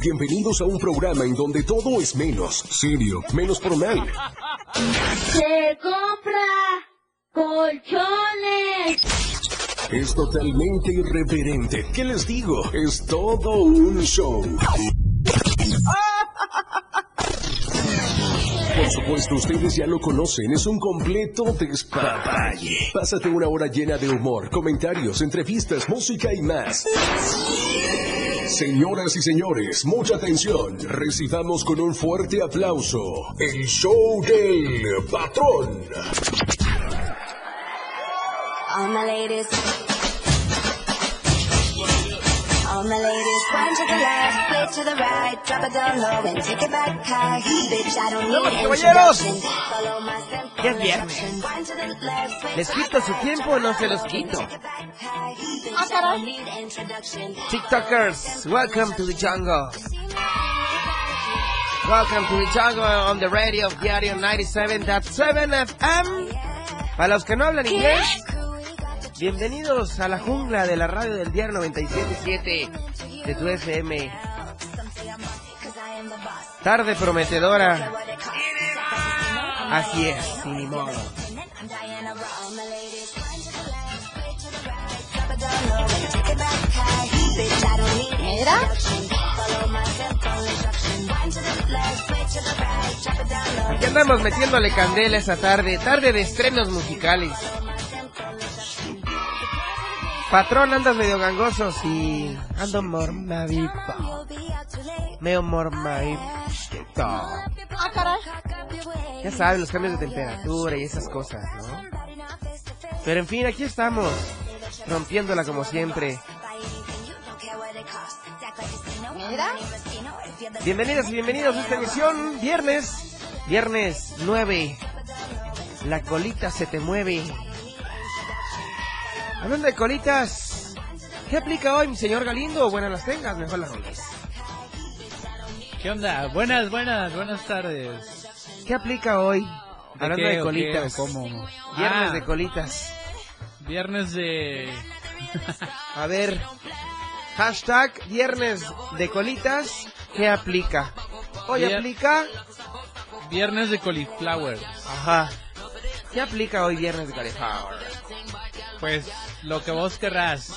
Bienvenidos a un programa en donde todo es menos serio, menos formal. Se compra colchones. Es totalmente irreverente. ¿Qué les digo? Es todo un show. Por supuesto, ustedes ya lo conocen, es un completo despapalle. Pásate una hora llena de humor, comentarios, entrevistas, música y más. Señoras y señores, mucha atención. Recibamos con un fuerte aplauso el show del patrón. All my ladies, wind to the left, play to the right, drop it down low and take it back high. Bitch, I don't need caballeros! introduction. Follow my step, Ya es viernes. wind to the left, switch ¿Les quito su tiempo o no se los quito? back high. Bitch, I don't need introduction. TikTokers, welcome to the jungle. Welcome to the jungle on the radio of Diario 97.7 FM. Para los que no hablan inglés, bienvenidos a la jungla de la radio del Diario 97.7 de tu FM. Tarde prometedora. Así es, sin modo. Mira. Aquí andamos metiéndole candela esa tarde, tarde de estrenos musicales. Patrón, andas medio gangoso, sí. Ando mormadito. Medio mormadito. Ya saben, los cambios de temperatura y esas cosas, ¿no? Pero en fin, aquí estamos, rompiéndola como siempre. Mira. Bienvenidas y bienvenidos a esta emisión, viernes, viernes 9. La colita se te mueve. Hablando de colitas, ¿qué aplica hoy mi señor Galindo? Buenas las tengas, mejor las roles. ¿Qué onda? Buenas, buenas, buenas tardes. ¿Qué aplica hoy? Hablando qué, de colitas. qué, cómo? Viernes Ah. de colitas. Viernes de... A ver, hashtag viernes de colitas, ¿qué aplica? Hoy Vier- aplica, Viernes de cauliflower. ajá. ¿Qué aplica hoy viernes de cauliflower? Pues lo que vos querrás.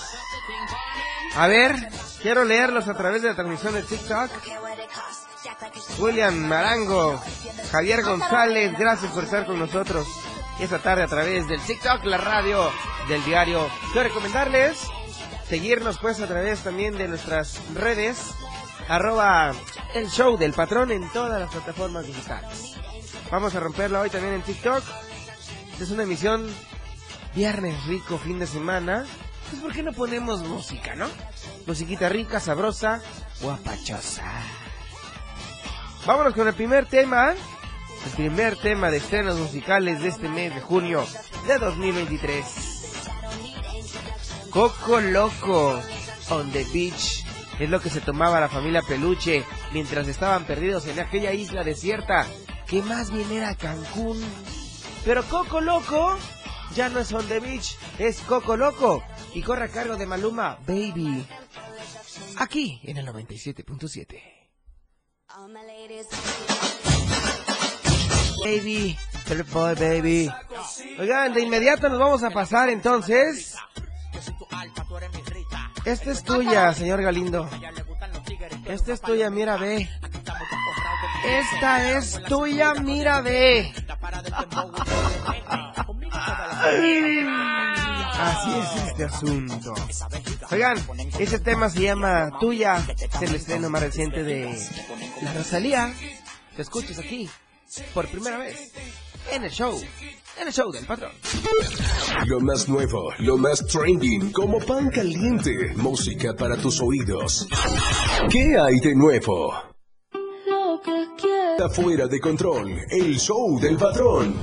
A ver, quiero leerlos a través de la transmisión de TikTok. William Marango, Javier González, gracias por estar con nosotros esta tarde a través del TikTok, la radio del diario. Quiero recomendarles seguirnos pues a través también de nuestras redes, arroba el show del patrón en todas las plataformas digitales. Vamos a romperla hoy también en TikTok. Es una emisión viernes rico, fin de semana. Pues ¿por qué no ponemos música, no? Musiquita rica, sabrosa, guapachosa. Vámonos con el primer tema. El primer tema de estrenos musicales de este mes de junio de 2023. Coco Loco on the beach. Es lo que se tomaba la familia Peluche mientras estaban perdidos en aquella isla desierta que más bien era Cancún. Pero Coco Loco ya no es on the es Coco Loco y corre a cargo de Maluma Baby. Aquí en el 97.7. All my ladies. Baby, boy, baby. Oigan, de inmediato nos vamos a pasar entonces. Esta es tuya, señor Galindo. Esta es tuya, mira, ve. Esta es tuya, mira, ve. Así es este asunto. Oigan, ese tema se llama Tuya. Es el estreno más reciente de La Rosalía. Te escuchas aquí, por primera vez, en el show. En el show del patrón. Lo más nuevo, lo más trending, como pan caliente, música para tus oídos. ¿Qué hay de nuevo? Lo que quiero. Afuera de control, el show del patrón.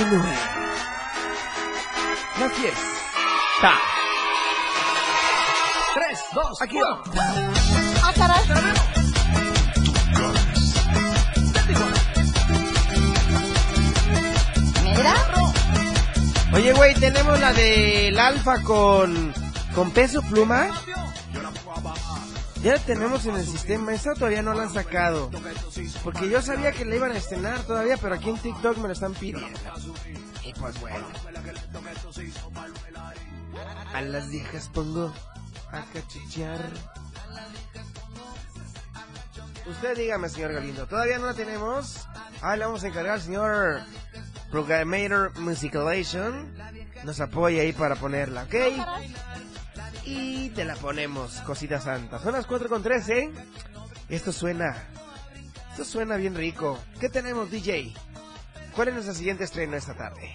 Continúe. La fiesta. Tres, dos, aquí va. Ah, caray. Mira. Oye, güey, tenemos la del Alfa con, con peso pluma. Ya la tenemos en el sistema, esa todavía no la han sacado. Porque yo sabía que la iban a estrenar todavía, pero aquí en TikTok me lo están pidiendo. Pues bueno. A las viejas pongo a cachichear. Usted dígame, señor Galindo, ¿todavía no la tenemos? Ah, le vamos a encargar al señor Programmator Musicalation. Nos apoya ahí para ponerla, ¿ok? Y te la ponemos, cosita santa. Son las 4 con 13. Esto suena. Esto suena bien rico. ¿Qué tenemos, DJ? ¿Cuál es nuestra siguiente estreno esta tarde?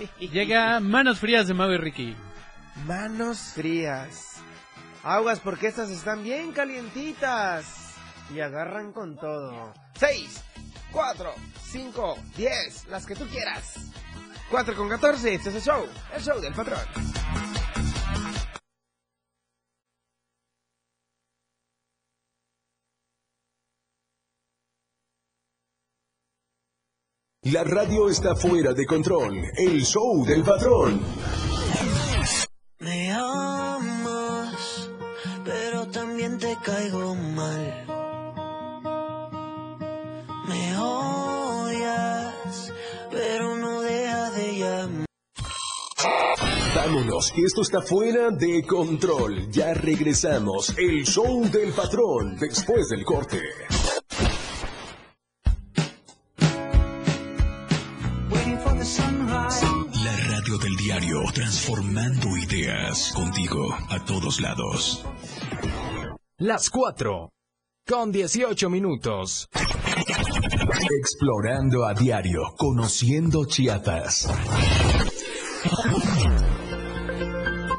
Llega Manos Frías de Mau y Ricky. Manos frías. Aguas porque estas están bien calientitas. Y agarran con todo. 6, 4, 5, 10, las que tú quieras. 4 con 14, este es el show. El show del patrón. La radio está fuera de control. El show del patrón. Me amas, pero también te caigo mal. Me odias, pero no dejas de llamar. Vámonos, que esto está fuera de control. Ya regresamos. El show del patrón después del corte. Transformando ideas contigo a todos lados. Las 4. Con 18 minutos. Explorando a diario, conociendo Chiapas.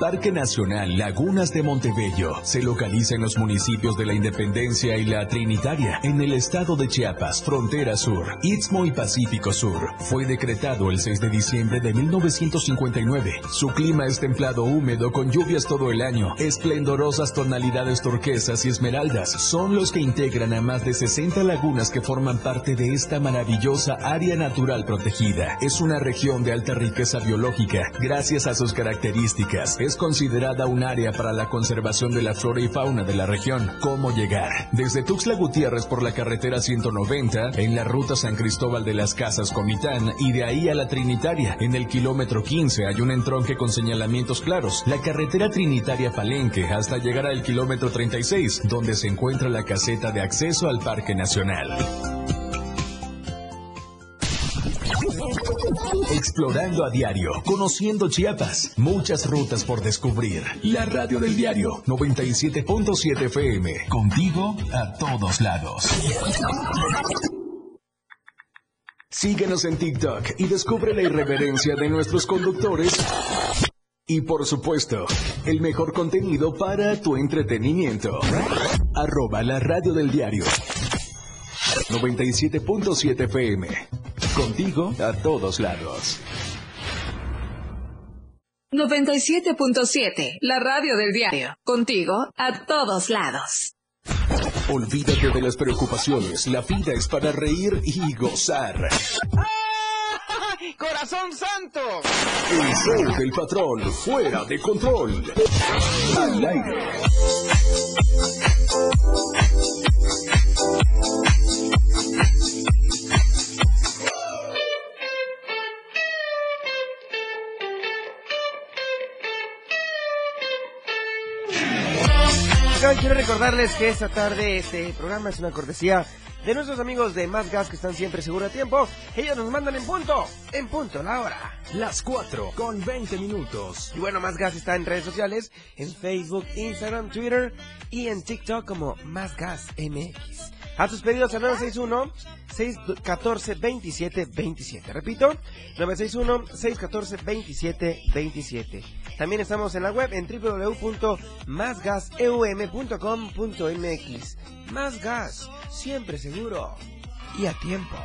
Parque Nacional Lagunas de Montebello se localiza en los municipios de la Independencia y la Trinitaria, en el estado de Chiapas, frontera sur, Istmo y Pacífico Sur. Fue decretado el 6 de diciembre de 1959. Su clima es templado húmedo con lluvias todo el año. Esplendorosas tonalidades turquesas y esmeraldas son los que integran a más de 60 lagunas que forman parte de esta maravillosa área natural protegida. Es una región de alta riqueza biológica. Gracias a sus características, considerada un área para la conservación de la flora y fauna de la región. ¿Cómo llegar? Desde Tuxtla Gutiérrez por la carretera 190, en la ruta San Cristóbal de las Casas Comitán y de ahí a la Trinitaria. En el kilómetro 15 hay un entronque con señalamientos claros. La carretera Trinitaria Palenque hasta llegar al kilómetro 36, donde se encuentra la caseta de acceso al Parque Nacional. Explorando a diario, conociendo Chiapas, muchas rutas por descubrir. La radio del diario 97.7 FM, contigo a todos lados. Síguenos en TikTok y descubre la irreverencia de nuestros conductores. Y por supuesto, el mejor contenido para tu entretenimiento. Arroba la radio del diario 97.7 FM. Contigo a todos lados. 97.7, la radio del diario. Contigo a todos lados. Olvídate de las preocupaciones. La vida es para reír y gozar. ¡Corazón santo! El show del patrón, fuera de control. Al aire. Quiero recordarles que esta tarde este programa es una cortesía de nuestros amigos de Más Gas que están siempre seguro a tiempo. Ellos nos mandan en punto, en punto, la hora. Las 4. Con 20 minutos. Y bueno, Más Gas está en redes sociales, en Facebook, Instagram, Twitter y en TikTok como Más Gas MX. A tus pedidos al 961 614 27 27. Repito, 961 614 27 27. También estamos en la web en www.másgaseum.com.mx. Más gas, siempre seguro y a tiempo.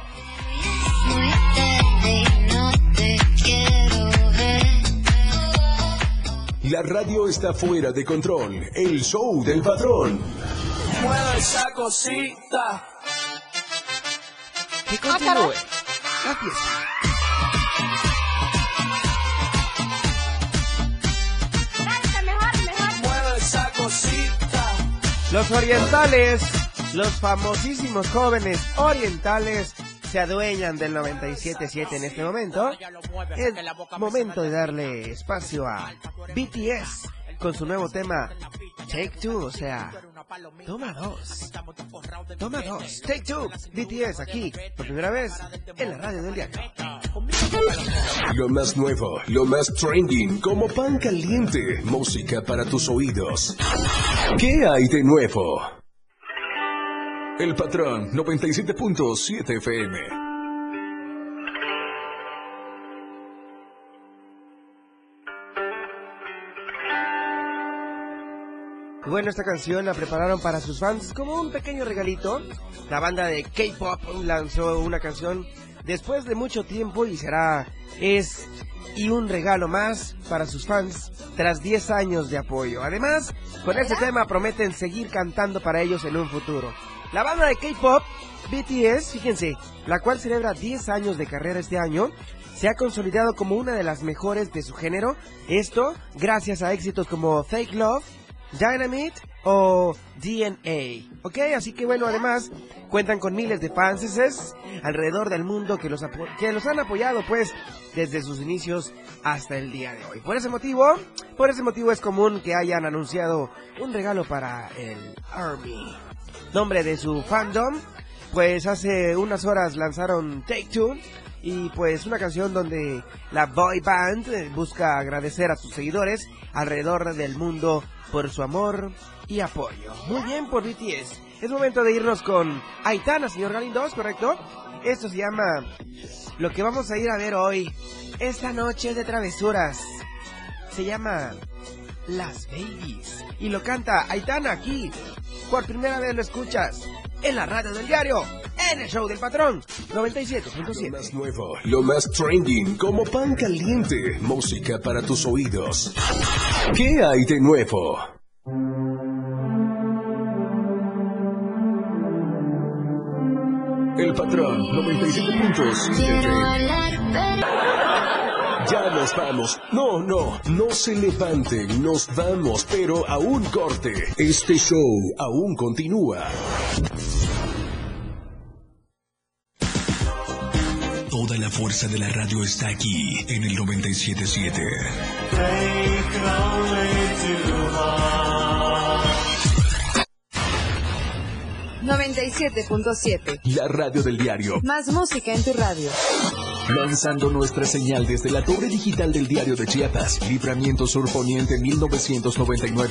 La radio está fuera de control. El show del patrón. Mueve esa cosita. Que continúe la fiesta. Los orientales, los famosísimos jóvenes orientales se adueñan del 97.7 en este momento. Es momento de darle espacio a BTS con su nuevo tema Take Two, o sea, toma dos. Toma dos, Take Two, BTS aquí, por primera vez en la radio del diario. Lo más nuevo, lo más trending, como pan caliente, música para tus oídos. ¿Qué hay de nuevo? El patrón 97.7 FM. Bueno, esta canción la prepararon para sus fans como un pequeño regalito. La banda de K-pop lanzó una canción después de mucho tiempo y será es y un regalo más para sus fans tras 10 años de apoyo. Además, con este tema prometen seguir cantando para ellos en un futuro. La banda de K-pop BTS, fíjense, la cual celebra 10 años de carrera este año, se ha consolidado como una de las mejores de su género. Esto gracias a éxitos como Fake Love, Dynamite o DNA. ¿Ok? Así que bueno, además cuentan con miles de fans alrededor del mundo que los, que los han apoyado pues desde sus inicios hasta el día de hoy. Por ese motivo, por ese motivo es común que hayan anunciado un regalo para el Army. Nombre de su fandom, pues hace unas horas lanzaron Take Two y pues una canción donde la boy band busca agradecer a sus seguidores alrededor del mundo por su amor y apoyo. Muy bien por BTS. Es momento de irnos con Aitana, señor Galindo, ¿es correcto? Esto se llama lo que vamos a ir a ver hoy, esta noche de travesuras. Se llama Las Babies. Y lo canta Aitana aquí. Por primera vez lo escuchas en la radio del diario, en el show del patrón, Lo 97.7. más nuevo, lo más trending, como pan caliente, música para tus oídos. ¿Qué hay de nuevo? El patrón 97.7. Ya nos vamos. No, no, no se levanten, nos vamos, pero a un corte. Este show aún continúa. Toda la fuerza de la radio está aquí en el 977. 97.7. La radio del diario. Más música en tu radio. Lanzando nuestra señal desde la torre digital del diario de Chiapas, Libramiento Sur Poniente 1999.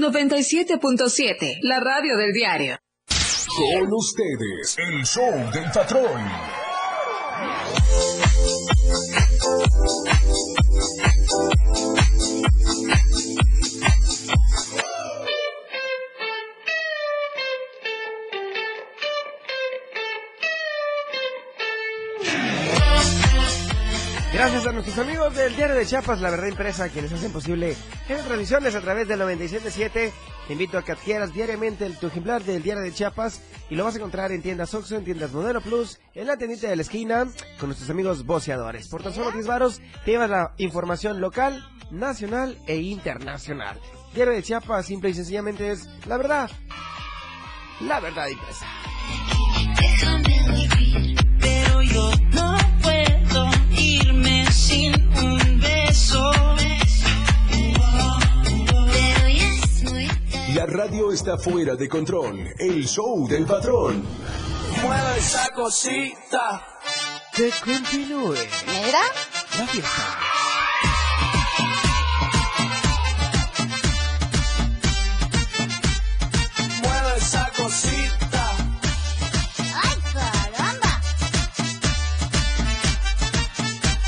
97.7, la radio del diario. Con ustedes, el show del patrón. Gracias a nuestros amigos del Diario de Chiapas, La Verdad Impresa, quienes hacen posible estas transmisiones a través del 97.7. Te invito a que adquieras diariamente el, tu ejemplar del Diario de Chiapas y lo vas a encontrar en tiendas Oxxo, en tiendas Modelo Plus, en la tiendita de la esquina, con nuestros amigos boceadores. Por tan solo 10 varos, te llevas la información local, nacional e internacional. Diario de Chiapas, simple y sencillamente es la verdad. La verdad impresa. Está fuera de control. El show del patrón. Mueve esa cosita. Que continúe ¿Negra? la fiesta.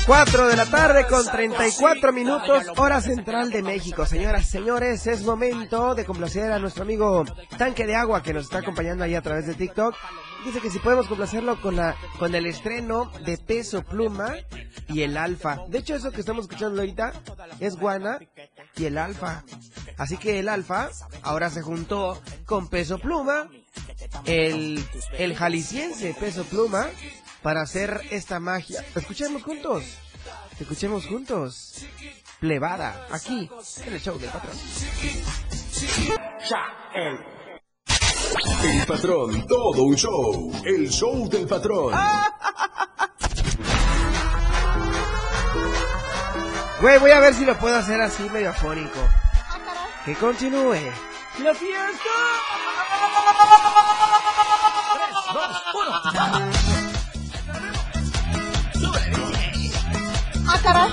4 de la tarde con 34 minutos, hora central de México. Señoras, señores, es momento de complacer a nuestro amigo Tanque de Agua que nos está acompañando ahí a través de TikTok. Dice que si podemos complacerlo con la con el estreno de Peso Pluma y el Alfa. De hecho, eso que estamos escuchando ahorita es Guana y el Alfa. Así que el Alfa ahora se juntó con Peso Pluma, el, el jalisciense Peso Pluma, para hacer esta magia. Escuchemos juntos. Escuchemos juntos. Plebada, aquí, en el show del patrón. El patrón, todo un show. El show del patrón. Güey, voy a ver si lo puedo hacer así medio afónico. Que continúe. La fiesta. ¡Ah, caray!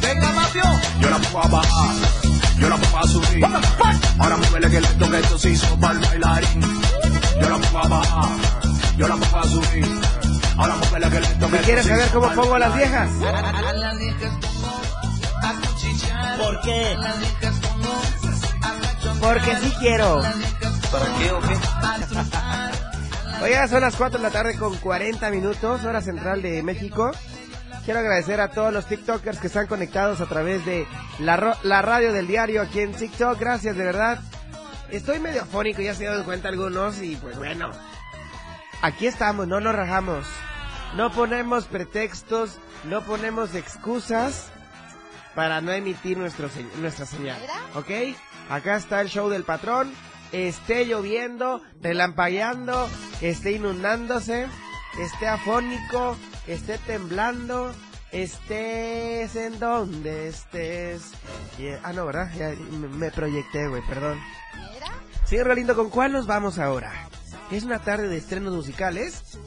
Venga, mafio. Yo la pongo a bajar, yo la pongo a subir. Ahora muévele que esto se hizo para el bailarín. Yo la pongo a bajar, yo la pongo a subir. Ahora muévele que lento que ¿Y quieres saber cómo pongo a las viejas? ¿Por qué? Porque sí quiero. ¿Para qué o qué? Oiga, son las 4 de la tarde con 40 minutos, hora central de México. Quiero agradecer a todos los TikTokers que están conectados a través de la, ro- la radio del diario aquí en TikTok. Gracias, de verdad. Estoy medio afónico, ya se dieron cuenta algunos y pues bueno. Aquí estamos, no nos rajamos. No ponemos pretextos, no ponemos excusas para no emitir nuestro se- nuestra señal. ¿Ok? Acá está el show del patrón. Esté lloviendo, relampagueando, esté inundándose, esté afónico, esté temblando, estés en donde estés. Yeah. Ah, no, ¿verdad? Ya me, me proyecté, güey, perdón. Señor Galindo, ¿con cuál nos vamos ahora? Es una tarde de estrenos musicales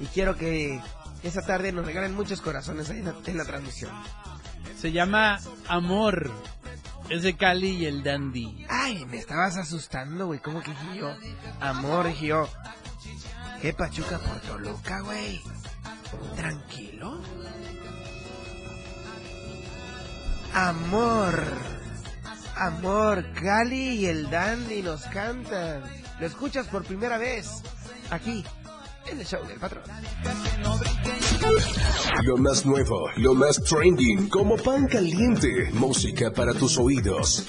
y quiero que esa tarde nos regalen muchos corazones ahí en la, en la transmisión. Se llama Amor. Es de Cali y el Dandy. Ay, me estabas asustando, güey. ¿Cómo que dije yo? Amor, dije yo. ¿Qué Pachuca por Toluca, güey? Tranquilo. Amor. Amor, Cali y el Dandy nos cantan. Lo escuchas por primera vez. Aquí, en el show del patrón. Lo más nuevo, lo más trending, como pan caliente, música para tus oídos.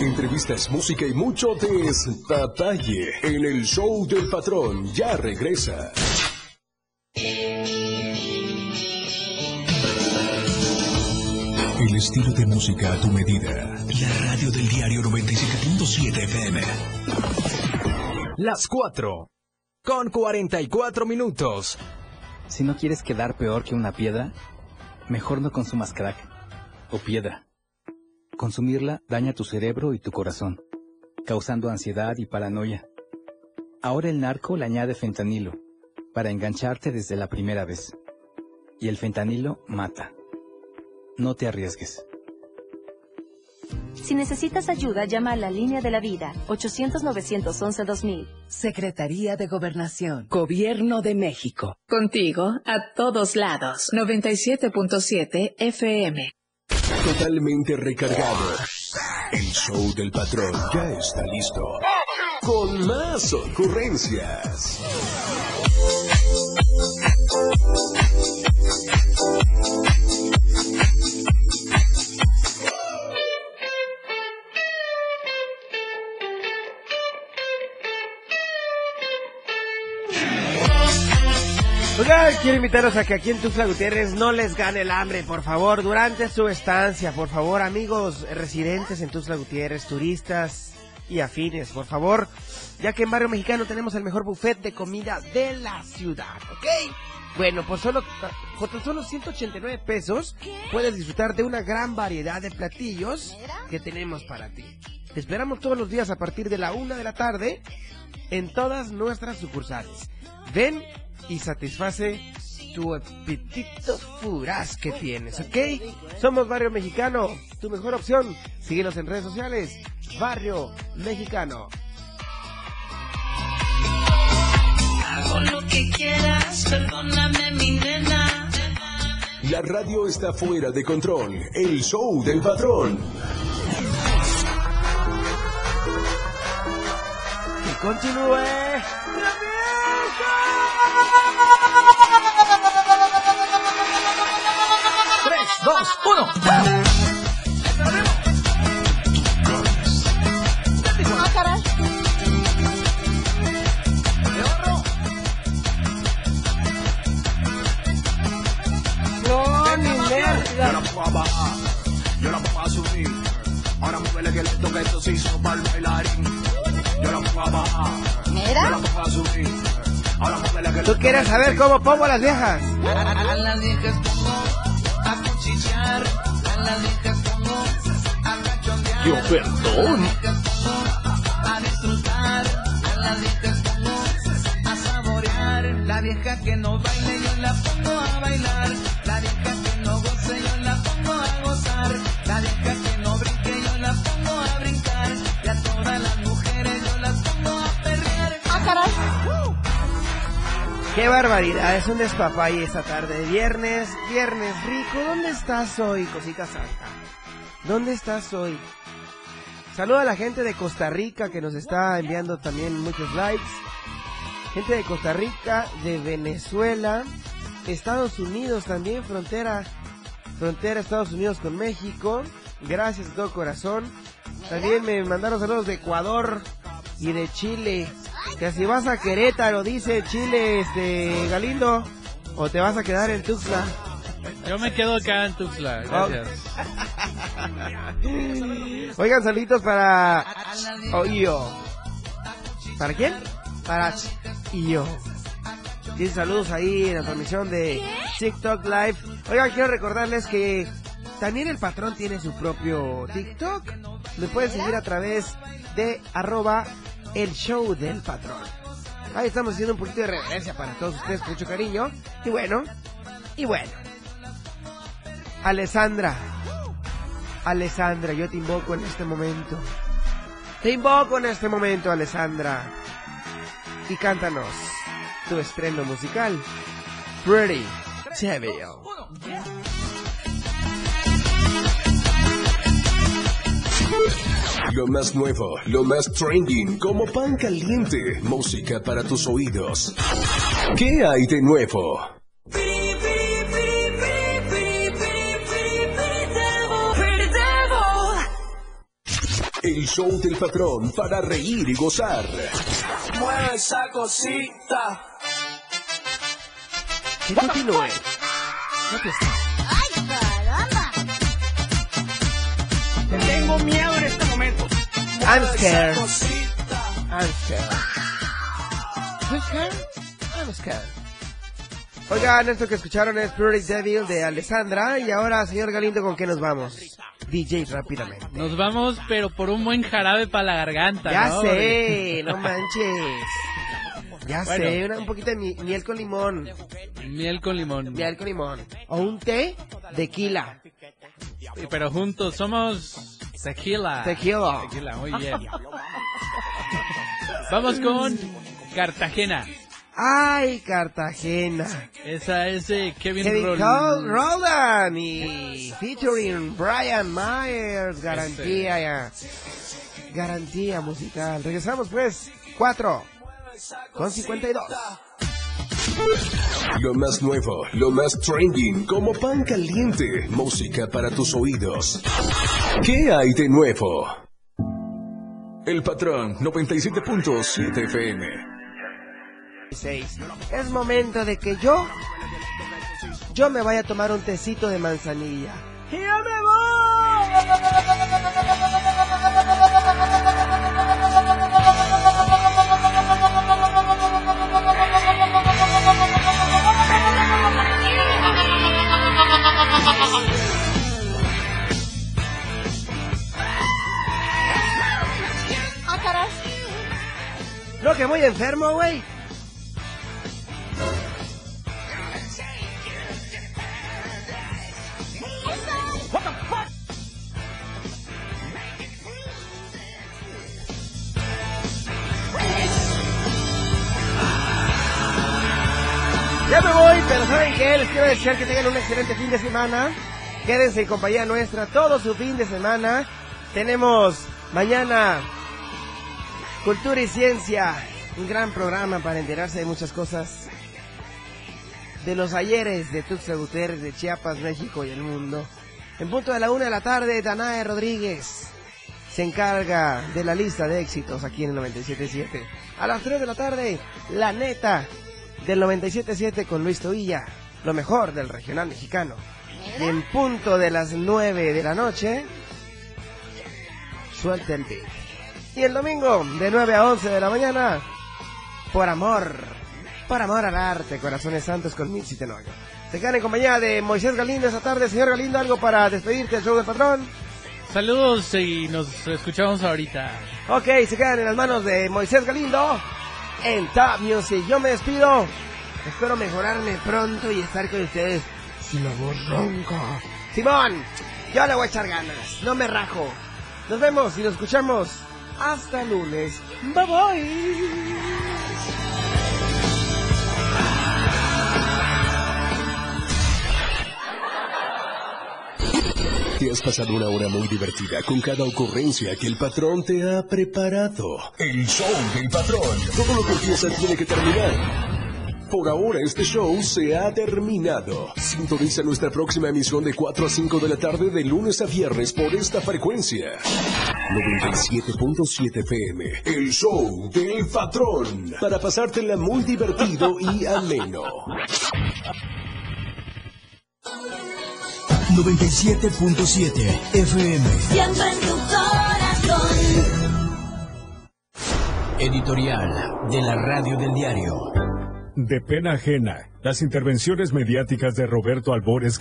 Entrevistas, música y mucho detalle en el show del patrón. Ya regresa. El estilo de música a tu medida. La radio del diario 97.7 FM. Las 4 con 44 minutos. Si no quieres quedar peor que una piedra, mejor no consumas crack o piedra. Consumirla daña tu cerebro y tu corazón, causando ansiedad y paranoia. Ahora el narco le añade fentanilo para engancharte desde la primera vez. Y el fentanilo mata. No te arriesgues. Si necesitas ayuda, llama a la línea de la vida, 800-911-2000. Secretaría de Gobernación, Gobierno de México. Contigo a todos lados. 97.7 FM. Totalmente recargado. El show del patrón ya está listo. Con más ocurrencias. Quiero invitarlos a que aquí en Tuxtla Gutiérrez no les gane el hambre, por favor, durante su estancia, por favor, amigos residentes en Tuxtla Gutiérrez, turistas y afines, por favor, ya que en Barrio Mexicano tenemos el mejor buffet de comida de la ciudad, ¿ok? Bueno, por solo, por solo 189 pesos puedes disfrutar de una gran variedad de platillos que tenemos para ti. Te esperamos todos los días a partir de la una de la tarde en todas nuestras sucursales. Ven y satisface tu apetito furaz que tienes, ¿ok? Somos Barrio Mexicano, tu mejor opción. Síguenos en redes sociales, Barrio Mexicano. Hago lo que quieras, perdóname mi nena. La radio está fuera de control. El show del patrón. Que continúe. Tres, dos, uno. Ah, caray. No, ni Yo la a bajar, yo la a subir. Ahora muévele que esto que esto se ¿Tú quieres saber cómo pongo a las viejas? A las viejas pongo a cuchillar. A las viejas pongo a cachondear. Yo perdón. A disfrutar. A las viejas pongo a saborear. La vieja que no baile yo la pongo a bailar. La vieja que no goce yo la Qué barbaridad, es un despapay esta tarde. Viernes, viernes rico. ¿Dónde estás hoy, cosita santa? ¿Dónde estás hoy? Saluda a la gente de Costa Rica que nos está enviando también muchos likes. Gente de Costa Rica, de Venezuela, Estados Unidos también, frontera, frontera Estados Unidos con México. Gracias de todo corazón. También me mandaron saludos de Ecuador y de Chile. Que si vas a Querétaro, dice Chile, este Galindo, o te vas a quedar en Tuxtla. Yo me quedo acá en Tuxtla, gracias. Oigan, saluditos para Oyo. ¿Para quién? Para Iyo. Dice saludos ahí en la transmisión de TikTok Live. Oigan, quiero recordarles que también el patrón tiene su propio TikTok. Me pueden seguir a través de arroba el show del patrón. Ahí estamos haciendo un poquito de reverencia para todos ustedes mucho cariño. Y bueno, y bueno. Alessandra. Alessandra, yo te invoco en este momento. Te invoco en este momento, Alessandra. Y cántanos tu estreno musical. Pretty Devil. Lo más nuevo, lo más trending, como pan caliente. Música para tus oídos. ¿Qué hay de nuevo? El show del patrón para reír y gozar. Mueve esa cosita. Que continúe. ¡Ay, caramba! Te tengo miedo. I'm scared. I'm scared. You scared? I'm scared. Oigan, esto que escucharon es Pretty Devil de Alessandra. Y ahora, señor Galindo, ¿con qué nos vamos? DJ, rápidamente. Nos vamos, pero por un buen jarabe para la garganta. Ya ¿no? sé, no manches. Ya Bueno. sé, una- un poquito de mi- miel con limón. Miel con limón. Miel con limón. O un té de quila. Sí, Pero juntos somos tequila. Tequila. Tequila, muy bien. Vamos con Cartagena. Ay, Cartagena. Esa es de Kevin, Kevin Roll- Roland y featuring Brian Myers. Garantía ya. Garantía musical. Regresamos pues. 4 con 52. Lo más nuevo, lo más trending, como pan caliente, música para tus oídos. ¿Qué hay de nuevo? El patrón 97.7 FM. 6. Es momento de que yo yo me vaya a tomar un tecito de manzanilla. ¡Y ya me Ah, Que voy enfermo, güey. Ya me voy, pero ¿saben qué? Les quiero desear que tengan un excelente fin de semana. Quédense en compañía nuestra todo su fin de semana. Tenemos mañana Cultura y Ciencia, un gran programa para enterarse de muchas cosas. De los ayeres de Tuxtla Gutiérrez, de Chiapas, México y el mundo. En punto de la una de la tarde, Danae Rodríguez se encarga de la lista de éxitos aquí en el 97.7. A las 3 de la tarde, La Neta del 97.7 con Luis Toilla, lo mejor del regional mexicano. Y en punto de las 9 de la noche, suelta el beat. Y el domingo, de 9 a 11 de la mañana, por amor, por amor al arte, Corazones Santos con Mitzi Tenorio. Se quedan en compañía de Moisés Galindo esta tarde. Señor Galindo, ¿algo para despedirte del show del patrón? Saludos y nos escuchamos ahorita. Ok, se quedan en las manos de Moisés Galindo en Top Music. Yo me despido. Espero mejorarme pronto y estar con ustedes sin la voz ronca. Simón, yo le voy a echar ganas. No me rajo. Nos vemos y nos escuchamos hasta el lunes. Bye bye. Te has pasado una hora muy divertida con cada ocurrencia que el patrón te ha preparado. El show del patrón. Todo lo que empieza tiene que terminar. Por ahora este show se ha terminado. Sintoniza nuestra próxima emisión de 4 a 5 de la tarde de lunes a viernes por esta frecuencia. 97.7 FM. El show del patrón. Para pasártela muy divertido y ameno. 97.7 FM. Siempre en tu corazón. Editorial de la Radio del Diario. De pena ajena, las intervenciones mediáticas de Roberto Albores